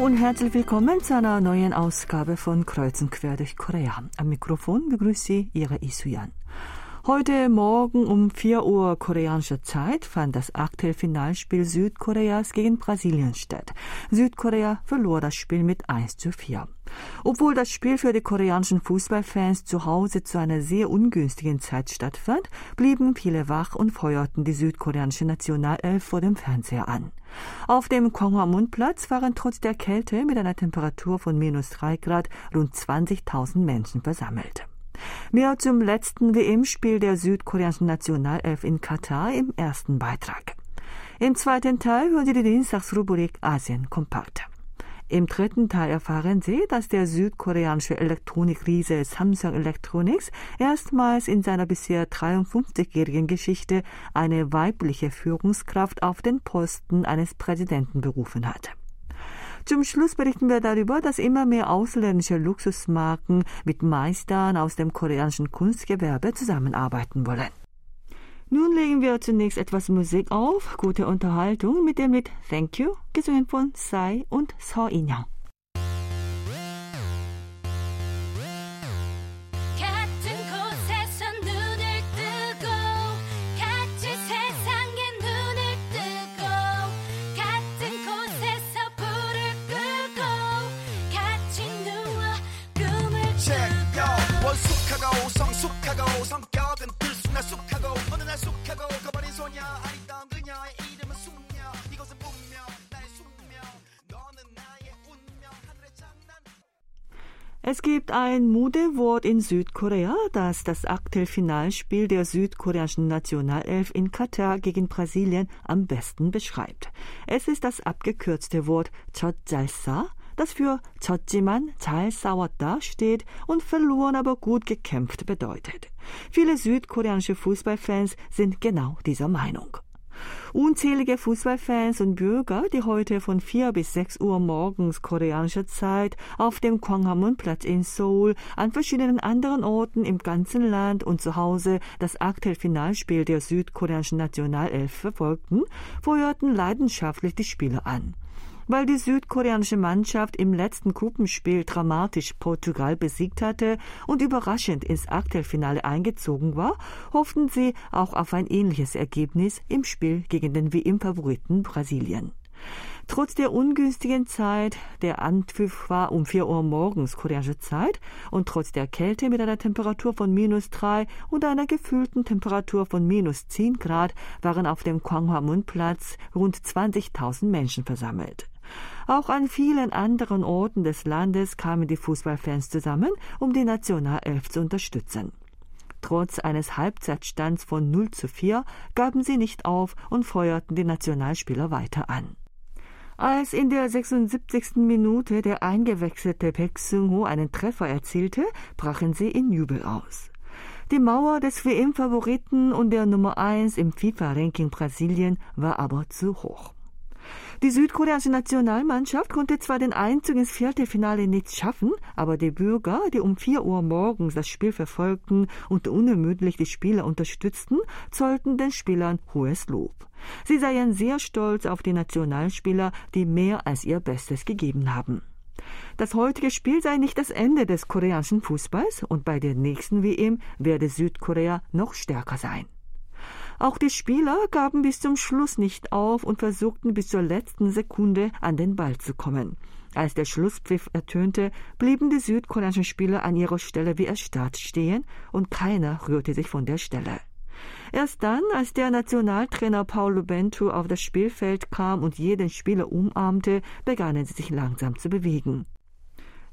und herzlich willkommen zu einer neuen Ausgabe von Kreuz und Quer durch Korea. Am Mikrofon begrüßt Sie Ihre Isuyan. Heute Morgen um 4 Uhr koreanischer Zeit fand das Achtelfinalspiel Südkoreas gegen Brasilien statt. Südkorea verlor das Spiel mit 1 zu 4. Obwohl das Spiel für die koreanischen Fußballfans zu Hause zu einer sehr ungünstigen Zeit stattfand, blieben viele wach und feuerten die südkoreanische Nationalelf vor dem Fernseher an. Auf dem Gwanghwamun-Platz waren trotz der Kälte mit einer Temperatur von minus 3 Grad rund 20.000 Menschen versammelt. Mehr zum letzten WM-Spiel der südkoreanischen Nationalelf in Katar im ersten Beitrag. Im zweiten Teil hören Sie die Dienstagsrubrik Asien kompakt. Im dritten Teil erfahren Sie, dass der südkoreanische Elektronikriese Samsung Electronics erstmals in seiner bisher 53-jährigen Geschichte eine weibliche Führungskraft auf den Posten eines Präsidenten berufen hat. Zum Schluss berichten wir darüber, dass immer mehr ausländische Luxusmarken mit Meistern aus dem koreanischen Kunstgewerbe zusammenarbeiten wollen. Nun legen wir zunächst etwas Musik auf, gute Unterhaltung mit dem Lied Thank You, gesungen von Sai und So Inyoung. 성숙하고 성격은 들쑥날쑥 소녀 아리따운 그녀의 이름은 숙녀 이것은 분명 나의 숙명 너는 나의 운명 하늘의 장난 Es gibt ein Modewort in Südkorea, das das Achtelfinalspiel der südkoreanischen Nationalelf in Katar gegen Brasilien am besten beschreibt. Es ist das abgekürzte Wort Chotjalsa, das für 졌지만 잘 싸웠다 steht und verloren aber gut gekämpft bedeutet. Viele südkoreanische Fußballfans sind genau dieser Meinung. Unzählige Fußballfans und Bürger, die heute von 4 bis 6 Uhr morgens koreanischer Zeit auf dem Gwanghwamun-Platz in Seoul, an verschiedenen anderen Orten im ganzen Land und zu Hause das Achtelfinalspiel der südkoreanischen Nationalelf verfolgten, feuerten leidenschaftlich die Spiele an. Weil die südkoreanische Mannschaft im letzten Gruppenspiel dramatisch Portugal besiegt hatte und überraschend ins Achtelfinale eingezogen war, hofften sie auch auf ein ähnliches Ergebnis im Spiel gegen den WM-Favoriten Brasilien. Trotz der ungünstigen Zeit, der Anpfiff war um 4 Uhr morgens koreanische Zeit und trotz der Kälte mit einer Temperatur von minus 3 und einer gefühlten Temperatur von minus 10 Grad waren auf dem Gwanghwamun-Platz rund 20.000 Menschen versammelt. Auch an vielen anderen Orten des Landes kamen die Fußballfans zusammen, um die Nationalelf zu unterstützen. Trotz eines Halbzeitstands von 0 zu 4 gaben sie nicht auf und feuerten die Nationalspieler weiter an. Als in der 76. Minute der eingewechselte Pek Seung-ho einen Treffer erzielte, brachen sie in Jubel aus. Die Mauer des WM-Favoriten und der Nummer 1 im FIFA-Ranking Brasilien war aber zu hoch. Die südkoreanische Nationalmannschaft konnte zwar den Einzug ins Viertelfinale nicht schaffen, aber die Bürger, die um 4 Uhr morgens das Spiel verfolgten und unermüdlich die Spieler unterstützten, zollten den Spielern hohes Lob. Sie seien sehr stolz auf die Nationalspieler, die mehr als ihr Bestes gegeben haben. Das heutige Spiel sei nicht das Ende des koreanischen Fußballs und bei der nächsten WM werde Südkorea noch stärker sein. Auch die Spieler gaben bis zum Schluss nicht auf und versuchten bis zur letzten Sekunde an den Ball zu kommen. Als der Schlusspfiff ertönte, blieben die südkoreanischen Spieler an ihrer Stelle wie erstarrt stehen und keiner rührte sich von der Stelle. Erst dann, als der Nationaltrainer Paulo Bento auf das Spielfeld kam und jeden Spieler umarmte, begannen sie sich langsam zu bewegen.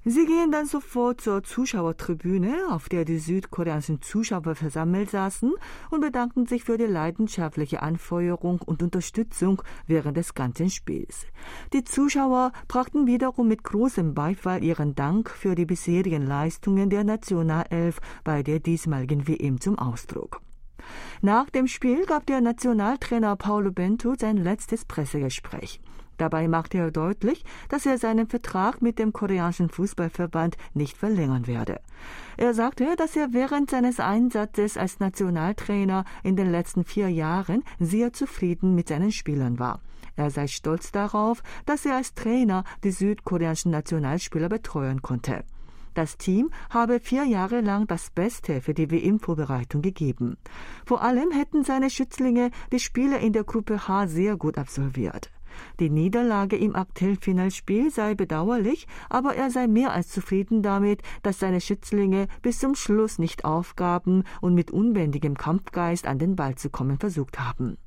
Sie gehen dann sofort zur Zuschauertribüne, auf der die südkoreanischen Zuschauer versammelt saßen, und bedanken sich für die leidenschaftliche Anfeuerung und Unterstützung während des ganzen Spiels. Die Zuschauer brachten wiederum mit großem Beifall ihren Dank für die bisherigen Leistungen der Nationalelf bei der diesmaligen WM zum Ausdruck. Nach dem Spiel gab der Nationaltrainer Paulo Bento sein letztes Pressegespräch. Dabei machte er deutlich, dass er seinen Vertrag mit dem koreanischen Fußballverband nicht verlängern werde. Er sagte, dass er während seines Einsatzes als Nationaltrainer in den letzten vier Jahren sehr zufrieden mit seinen Spielern war. Er sei stolz darauf, dass er als Trainer die südkoreanischen Nationalspieler betreuen konnte. Das Team habe vier Jahre lang das Beste für die WM-Vorbereitung gegeben. Vor allem hätten seine Schützlinge die Spiele in der Gruppe H sehr gut absolviert. Die Niederlage im Achtelfinalspiel sei bedauerlich, aber er sei mehr als zufrieden damit, dass seine Schützlinge bis zum Schluss nicht aufgaben und mit unbändigem Kampfgeist an den Ball zu kommen versucht haben.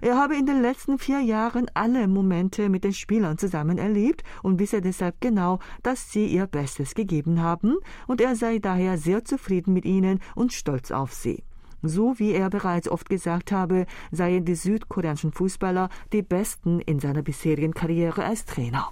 Er habe in den letzten vier Jahren alle Momente mit den Spielern zusammen erlebt und wisse deshalb genau, dass sie ihr Bestes gegeben haben, und er sei daher sehr zufrieden mit ihnen und stolz auf sie. So wie er bereits oft gesagt habe, seien die südkoreanischen Fußballer die besten in seiner bisherigen Karriere als Trainer.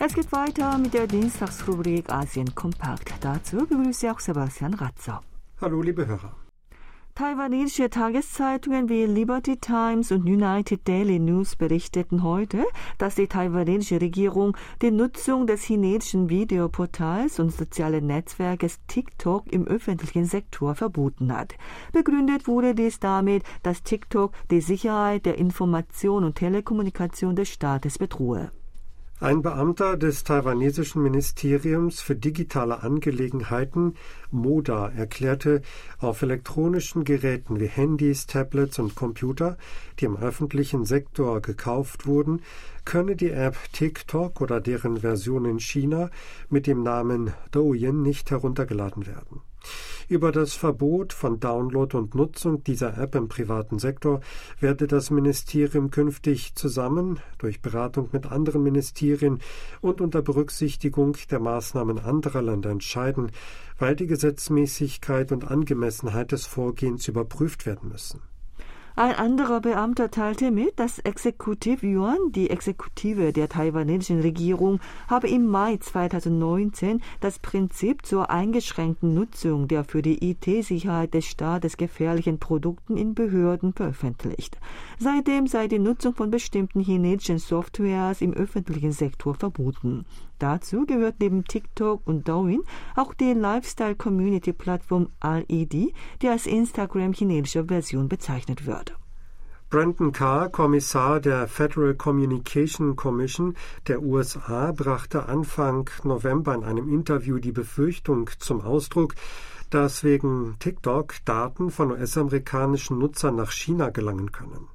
Es geht weiter mit der Dienstagsrubrik Asien Kompakt. Dazu begrüße ich auch Sebastian Ratzer. Hallo, liebe Hörer. Taiwanesische Tageszeitungen wie Liberty Times und United Daily News berichteten heute, dass die taiwanesische Regierung die Nutzung des chinesischen Videoportals und sozialen Netzwerkes TikTok im öffentlichen Sektor verboten hat. Begründet wurde dies damit, dass TikTok die Sicherheit der Information und Telekommunikation des Staates bedrohe. Ein Beamter des taiwanesischen Ministeriums für digitale Angelegenheiten MODA erklärte, auf elektronischen Geräten wie Handys, Tablets und Computer, die im öffentlichen Sektor gekauft wurden, könne die App TikTok oder deren Version in China mit dem Namen Douyin nicht heruntergeladen werden. Über das Verbot von Download und Nutzung dieser App im privaten Sektor werde das Ministerium künftig zusammen durch Beratung mit anderen Ministerien und unter Berücksichtigung der Maßnahmen anderer Länder entscheiden, weil die Gesetzmäßigkeit und Angemessenheit des Vorgehens überprüft werden müssen. Ein anderer Beamter teilte mit, dass Exekutiv Yuan, die Exekutive der taiwanesischen Regierung, habe im Mai 2019 das Prinzip zur eingeschränkten Nutzung der für die IT-Sicherheit des Staates gefährlichen Produkten in Behörden veröffentlicht. Seitdem sei die Nutzung von bestimmten chinesischen Softwares im öffentlichen Sektor verboten. Dazu gehört neben TikTok und Douyin auch die Lifestyle-Community-Plattform RED, die als Instagram chinesischer Version bezeichnet wird. Brandon Carr, Kommissar der Federal Communication Commission der USA, brachte Anfang November in einem Interview die Befürchtung zum Ausdruck, dass wegen TikTok Daten von US-amerikanischen Nutzern nach China gelangen können.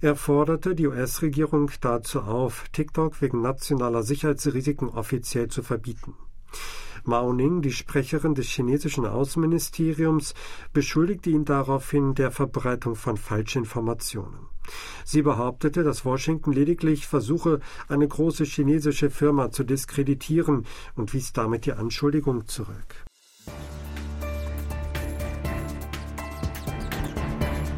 Er forderte die US-Regierung dazu auf, TikTok wegen nationaler Sicherheitsrisiken offiziell zu verbieten. Mao Ning, die Sprecherin des chinesischen Außenministeriums, beschuldigte ihn daraufhin der Verbreitung von Falschinformationen. Sie behauptete, dass Washington lediglich versuche, eine große chinesische Firma zu diskreditieren und wies damit die Anschuldigung zurück.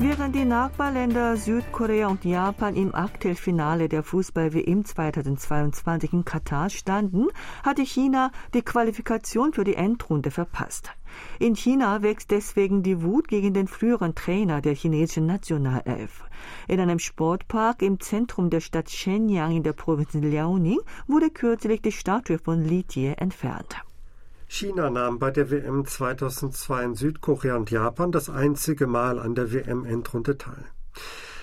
Während die Nachbarländer Südkorea und Japan im Achtelfinale der Fußball-WM 2022 in Katar standen, hatte China die Qualifikation für die Endrunde verpasst. In China wächst deswegen die Wut gegen den früheren Trainer der chinesischen Nationalelf. In einem Sportpark im Zentrum der Stadt Shenyang in der Provinz Liaoning wurde kürzlich die Statue von Li Jie entfernt. China nahm bei der WM 2002 in Südkorea und Japan das einzige Mal an der WM-Endrunde teil.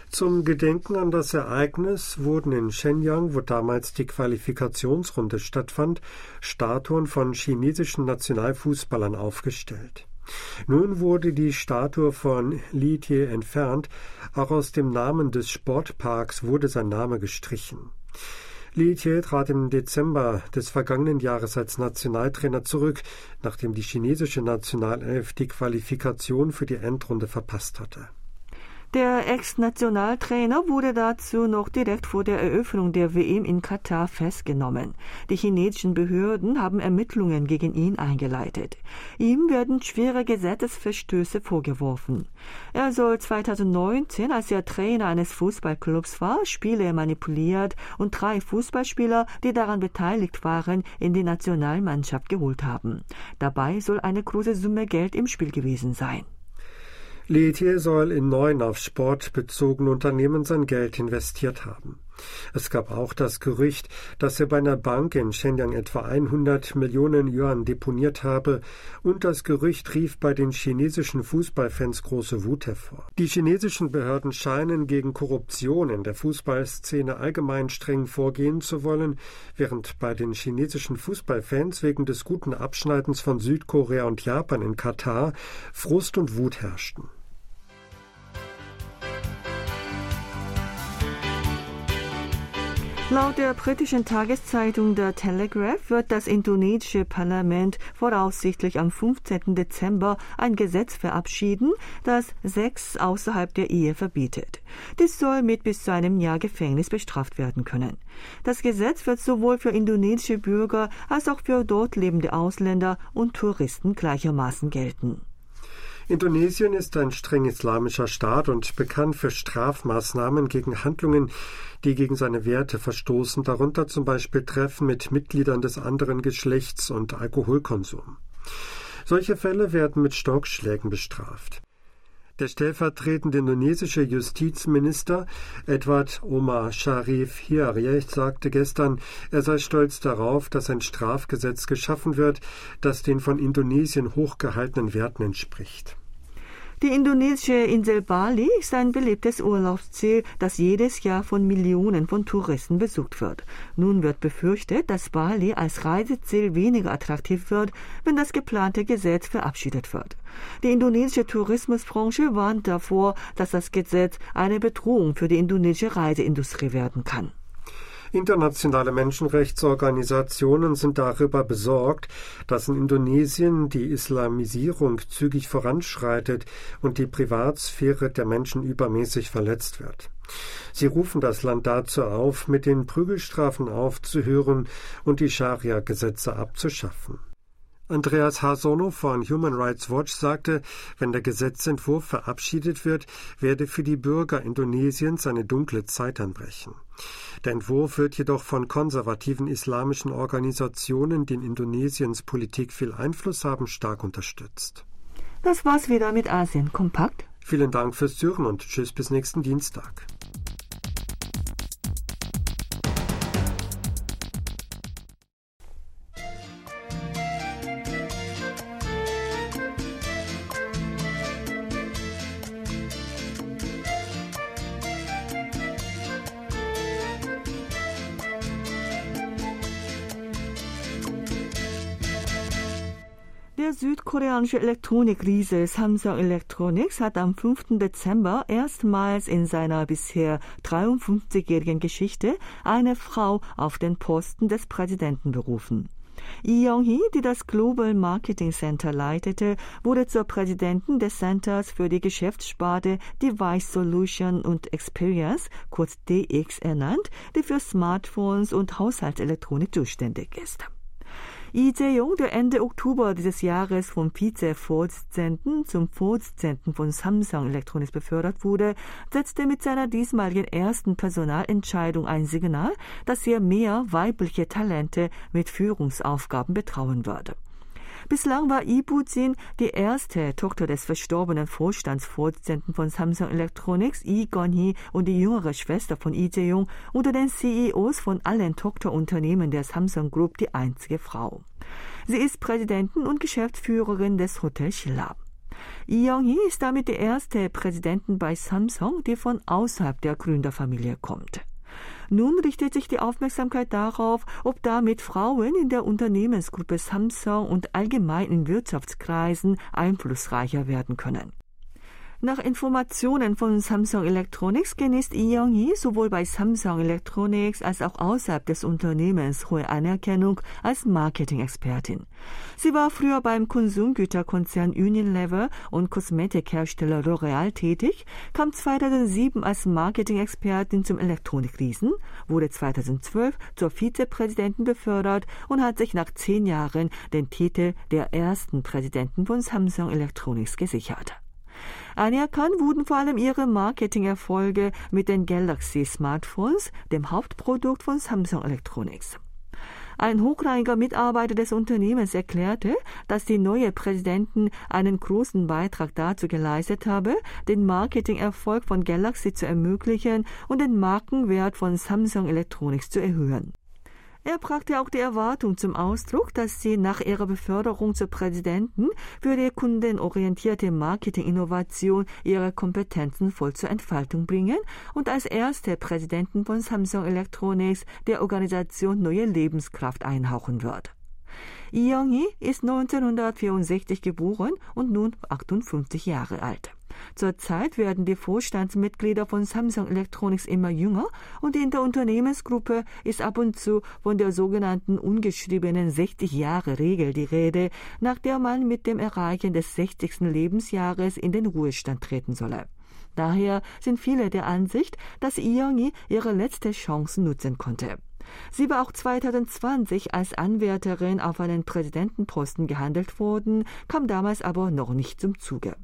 Zum Gedenken an das Ereignis wurden in Shenyang, wo damals die Qualifikationsrunde stattfand, Statuen von chinesischen Nationalfußballern aufgestellt. Nun wurde die Statue von Li Tie entfernt, auch aus dem Namen des Sportparks wurde sein Name gestrichen. Li Jie trat im Dezember des vergangenen Jahres als Nationaltrainer zurück, nachdem die chinesische Nationalelf die Qualifikation für die Endrunde verpasst hatte. Der Ex-Nationaltrainer wurde dazu noch direkt vor der Eröffnung der WM in Katar festgenommen. Die chinesischen Behörden haben Ermittlungen gegen ihn eingeleitet. Ihm werden schwere Gesetzesverstöße vorgeworfen. Er soll 2019, als er Trainer eines Fußballclubs war, Spiele manipuliert und drei Fußballspieler, die daran beteiligt waren, in die Nationalmannschaft geholt haben. Dabei soll eine große Summe Geld im Spiel gewesen sein. Letier soll in neun auf Sport bezogene Unternehmen sein Geld investiert haben. Es gab auch das Gerücht, dass er bei einer Bank in Shenyang etwa 100 Millionen Yuan deponiert habe, und das Gerücht rief bei den chinesischen Fußballfans große Wut hervor. Die chinesischen Behörden scheinen gegen Korruption in der Fußballszene allgemein streng vorgehen zu wollen, während bei den chinesischen Fußballfans wegen des guten Abschneidens von Südkorea und Japan in Katar Frust und Wut herrschten. Laut der britischen Tageszeitung The Telegraph wird das indonesische Parlament voraussichtlich am 15. Dezember ein Gesetz verabschieden, das Sex außerhalb der Ehe verbietet. Dies soll mit bis zu einem Jahr Gefängnis bestraft werden können. Das Gesetz wird sowohl für indonesische Bürger als auch für dort lebende Ausländer und Touristen gleichermaßen gelten. Indonesien ist ein streng islamischer Staat und bekannt für Strafmaßnahmen gegen Handlungen, die gegen seine Werte verstoßen, darunter zum Beispiel Treffen mit Mitgliedern des anderen Geschlechts und Alkoholkonsum. Solche Fälle werden mit Stockschlägen bestraft. Der stellvertretende indonesische Justizminister Edward Omar Sharif Hiariech sagte gestern, er sei stolz darauf, dass ein Strafgesetz geschaffen wird, das den von Indonesien hochgehaltenen Werten entspricht. Die indonesische Insel Bali ist ein beliebtes Urlaubsziel, das jedes Jahr von Millionen von Touristen besucht wird. Nun wird befürchtet, dass Bali als Reiseziel weniger attraktiv wird, wenn das geplante Gesetz verabschiedet wird. Die indonesische Tourismusbranche warnt davor, dass das Gesetz eine Bedrohung für die indonesische Reiseindustrie werden kann. Internationale Menschenrechtsorganisationen sind darüber besorgt, dass in Indonesien die Islamisierung zügig voranschreitet und die Privatsphäre der Menschen übermäßig verletzt wird. Sie rufen das Land dazu auf, mit den Prügelstrafen aufzuhören und die Scharia-Gesetze abzuschaffen. Andreas Hasono von Human Rights Watch sagte, wenn der Gesetzentwurf verabschiedet wird, werde für die Bürger Indonesiens eine dunkle Zeit anbrechen. Der Entwurf wird jedoch von konservativen islamischen Organisationen, die in Indonesiens Politik viel Einfluss haben, stark unterstützt. Das war's wieder mit Asien kompakt. Vielen Dank fürs Zuhören und tschüss bis nächsten Dienstag. Der südkoreanische Elektronikriese Samsung Electronics hat am 5. Dezember erstmals in seiner bisher 53-jährigen Geschichte eine Frau auf den Posten des Präsidenten berufen. Lee Young-hee, die das Global Marketing Center leitete, wurde zur Präsidentin des Centers für die Geschäftssparte Device Solution und Experience, kurz DX, ernannt, die für Smartphones und Haushaltselektronik zuständig ist. Lee Jae-yong, der Ende Oktober dieses Jahres vom Vize-Vorsitzenden zum Vorsitzenden von Samsung Electronics befördert wurde, setzte mit seiner diesmaligen ersten Personalentscheidung ein Signal, dass er mehr weibliche Talente mit Führungsaufgaben betrauen würde. Bislang war Ibuzin die erste Tochter des verstorbenen Vorstandsvorsitzenden von Samsung Electronics, Lee Gon-hee, und die jüngere Schwester von Lee Jae-yong unter den CEOs von allen Tochterunternehmen der Samsung Group die einzige Frau. Sie ist Präsidentin und Geschäftsführerin des Hotel Shillab. Lee Young-hee ist damit die erste Präsidentin bei Samsung, die von außerhalb der Gründerfamilie kommt. Nun richtet sich die Aufmerksamkeit darauf, ob damit Frauen in der Unternehmensgruppe Samsung und allgemein in Wirtschaftskreisen einflussreicher werden können. Nach Informationen von Samsung Electronics genießt Lee Young-hee sowohl bei Samsung Electronics als auch außerhalb des Unternehmens hohe Anerkennung als Marketing-Expertin. Sie war früher beim Konsumgüterkonzern Unilever und Kosmetikhersteller L'Oreal tätig, kam 2007 als Marketing-Expertin zum Elektronikriesen, wurde 2012 zur Vizepräsidentin befördert und hat sich nach zehn Jahren den Titel der ersten Präsidentin von Samsung Electronics gesichert. Anerkannt wurden vor allem ihre Marketingerfolge mit den Galaxy Smartphones, dem Hauptprodukt von Samsung Electronics. Ein hochrangiger Mitarbeiter des Unternehmens erklärte, dass die neue Präsidentin einen großen Beitrag dazu geleistet habe, den Marketingerfolg von Galaxy zu ermöglichen und den Markenwert von Samsung Electronics zu erhöhen. Er brachte auch die Erwartung zum Ausdruck, dass sie nach ihrer Beförderung zur Präsidenten für die kundenorientierte Marketinginnovation ihre Kompetenzen voll zur Entfaltung bringen und als erste Präsidentin von Samsung Electronics der Organisation neue Lebenskraft einhauchen wird. Lee ist 1964 geboren und nun 58 Jahre alt. Zurzeit werden die Vorstandsmitglieder von Samsung Electronics immer jünger und in der Unternehmensgruppe ist ab und zu von der sogenannten ungeschriebenen 60-Jahre-Regel die Rede, nach der man mit dem Erreichen des 60. Lebensjahres in den Ruhestand treten solle. Daher sind viele der Ansicht, dass Iongi ihre letzte Chance nutzen konnte. Sie war auch 2020 als Anwärterin auf einen Präsidentenposten gehandelt worden, kam damals aber noch nicht zum Zuge.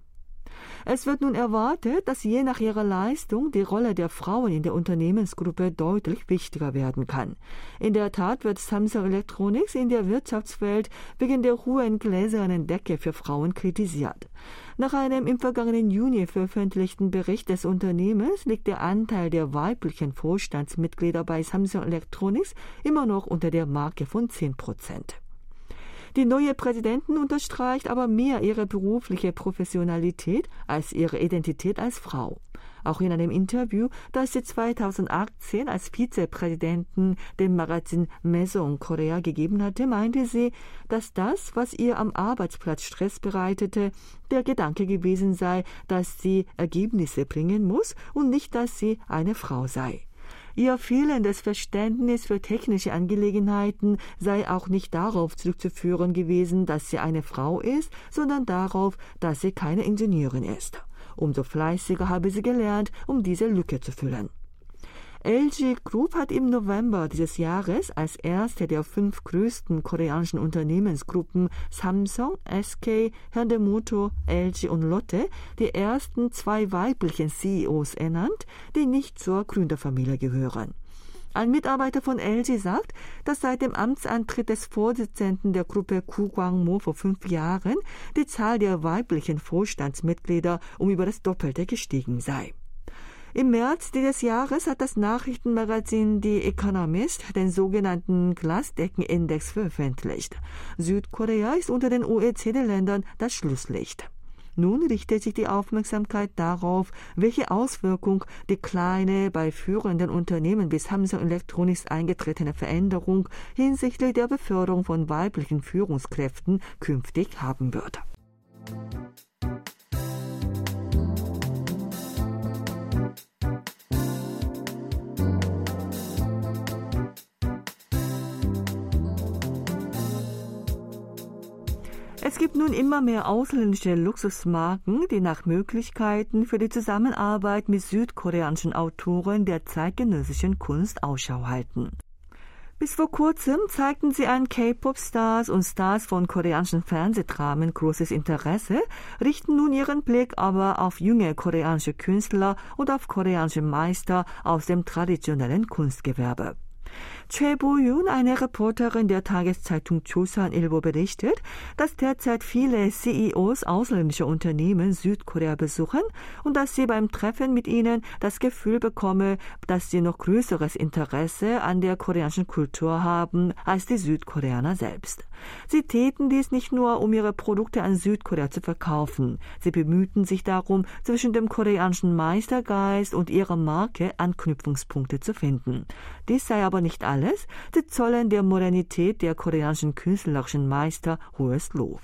Es wird nun erwartet, dass je nach ihrer Leistung die Rolle der Frauen in der Unternehmensgruppe deutlich wichtiger werden kann. In der Tat wird Samsung Electronics in der Wirtschaftswelt wegen der hohen gläsernen Decke für Frauen kritisiert. Nach einem im vergangenen Juni veröffentlichten Bericht des Unternehmens liegt der Anteil der weiblichen Vorstandsmitglieder bei Samsung Electronics immer noch unter der Marke von 10 Prozent. Die neue Präsidentin unterstreicht aber mehr ihre berufliche Professionalität als ihre Identität als Frau. Auch in einem Interview, das sie 2018 als Vizepräsidentin dem Magazin Maison Korea gegeben hatte, meinte sie, dass das, was ihr am Arbeitsplatz Stress bereitete, der Gedanke gewesen sei, dass sie Ergebnisse bringen muss und nicht, dass sie eine Frau sei. Ihr fehlendes Verständnis für technische Angelegenheiten sei auch nicht darauf zurückzuführen gewesen, dass sie eine Frau ist, sondern darauf, dass sie keine Ingenieurin ist. Umso fleißiger habe sie gelernt, um diese Lücke zu füllen. LG Group hat im November dieses Jahres als erste der fünf größten koreanischen Unternehmensgruppen Samsung, SK, Hyundai Motor, LG und Lotte die ersten zwei weiblichen CEOs ernannt, die nicht zur Gründerfamilie gehören. Ein Mitarbeiter von LG sagt, dass seit dem Amtsantritt des Vorsitzenden der Gruppe Ku Kwang-mo vor fünf Jahren die Zahl der weiblichen Vorstandsmitglieder um über das Doppelte gestiegen sei. Im März dieses Jahres hat das Nachrichtenmagazin The Economist den sogenannten Glasdeckenindex veröffentlicht. Südkorea ist unter den OECD-Ländern das Schlusslicht. Nun richtet sich die Aufmerksamkeit darauf, welche Auswirkung die kleine, bei führenden Unternehmen wie Samsung Electronics eingetretene Veränderung hinsichtlich der Beförderung von weiblichen Führungskräften künftig haben wird. Es gibt nun immer mehr ausländische Luxusmarken, die nach Möglichkeiten für die Zusammenarbeit mit südkoreanischen Autoren der zeitgenössischen Kunst Ausschau halten. Bis vor kurzem zeigten sie an K-Pop-Stars und Stars von koreanischen Fernsehdramen großes Interesse, richten nun ihren Blick aber auf junge koreanische Künstler und auf koreanische Meister aus dem traditionellen Kunstgewerbe. Choi Bo-yoon, eine Reporterin der Tageszeitung Joseon-Ilbo, berichtet, dass derzeit viele CEOs ausländischer Unternehmen Südkorea besuchen und dass sie beim Treffen mit ihnen das Gefühl bekomme, dass sie noch größeres Interesse an der koreanischen Kultur haben als die Südkoreaner selbst. Sie täten dies nicht nur, um ihre Produkte an Südkorea zu verkaufen. Sie bemühten sich darum, zwischen dem koreanischen Meistergeist und ihrer Marke Anknüpfungspunkte zu finden. Dies sei aber nicht alles. Sie zollen der Modernität der koreanischen künstlerischen Meister hohes Lob.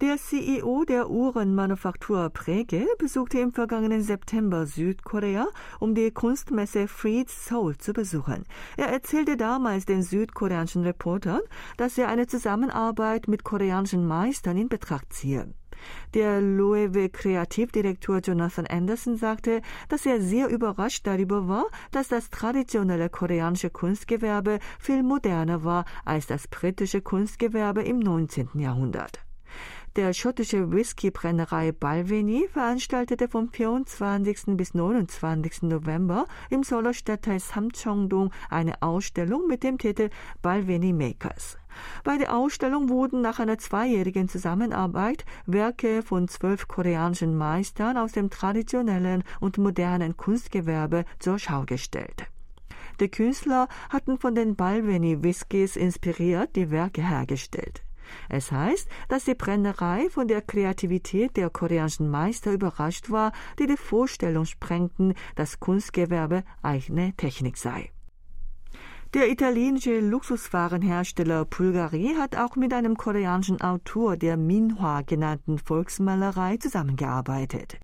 Der CEO der Uhrenmanufaktur Präge besuchte im vergangenen September Südkorea, um die Kunstmesse Freed Seoul zu besuchen. Er erzählte damals den südkoreanischen Reportern, dass er eine Zusammenarbeit mit koreanischen Meistern in Betracht ziehe. Der Loewe Kreativdirektor Jonathan Anderson sagte, dass er sehr überrascht darüber war, dass das traditionelle koreanische Kunstgewerbe viel moderner war als das britische Kunstgewerbe im 19. Jahrhundert. Der schottische Whiskybrennerei Balvenie veranstaltete vom 24. bis 29. November im Seouler Stadtteil Samcheongdong eine Ausstellung mit dem Titel Balvenie Makers. Bei der Ausstellung wurden nach einer zweijährigen Zusammenarbeit Werke von zwölf koreanischen Meistern aus dem traditionellen und modernen Kunstgewerbe zur Schau gestellt. Die Künstler hatten von den Balvenie Whiskys inspiriert die Werke hergestellt. Es heißt, dass die Brennerei von der Kreativität der koreanischen Meister überrascht war, die die Vorstellung sprengten, dass Kunstgewerbe eigene Technik sei. Der italienische Luxuswarenhersteller Bulgari hat auch mit einem koreanischen Autor der Minhwa genannten Volksmalerei zusammengearbeitet.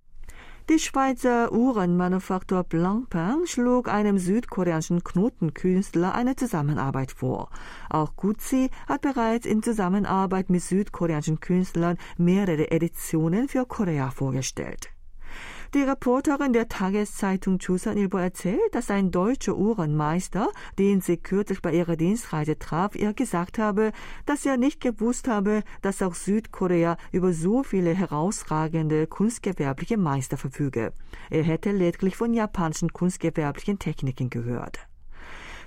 Die Schweizer Uhrenmanufaktur Blancpain schlug einem südkoreanischen Knotenkünstler eine Zusammenarbeit vor. Auch Gucci hat bereits in Zusammenarbeit mit südkoreanischen Künstlern mehrere Editionen für Korea vorgestellt. Die Reporterin der Tageszeitung Joseonilbo erzählt, dass ein deutscher Uhrenmeister, den sie kürzlich bei ihrer Dienstreise traf, ihr gesagt habe, dass er nicht gewusst habe, dass auch Südkorea über so viele herausragende kunstgewerbliche Meister verfüge. Er hätte lediglich von japanischen kunstgewerblichen Techniken gehört.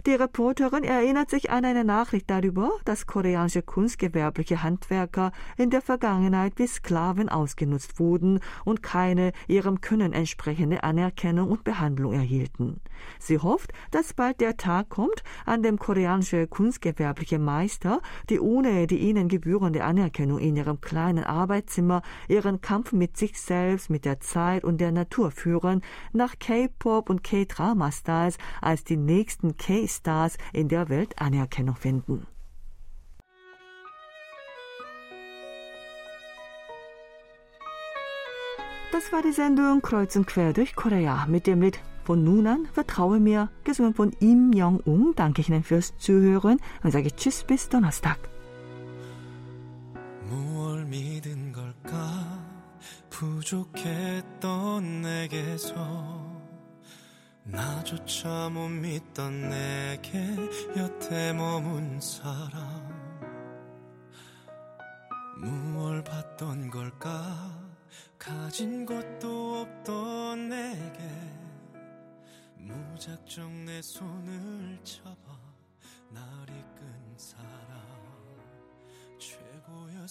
Die Reporterin erinnert sich an eine Nachricht darüber, dass koreanische kunstgewerbliche Handwerker in der Vergangenheit wie Sklaven ausgenutzt wurden und keine ihrem Können entsprechende Anerkennung und Behandlung erhielten. Sie hofft, dass bald der Tag kommt, an dem koreanische kunstgewerbliche Meister, die ohne die ihnen gebührende Anerkennung in ihrem kleinen Arbeitszimmer ihren Kampf mit sich selbst, mit der Zeit und der Natur führen, nach K-Pop und K-Drama-Styles als die nächsten K Stars in der Welt Anerkennung finden. Das war die Sendung Kreuz und Quer durch Korea mit dem Lied von nun an Vertraue mir, gesungen von Im Young-ung. Danke Ihnen fürs Zuhören und sage Tschüss bis Donnerstag. 부족했던 내게서 나조차 못 믿던 내게 여태 머문 사람. 무얼 봤던 걸까? 가진 것도 없던 내게. 무작정 내 손을 잡아 날 이끈 사람. 최고였어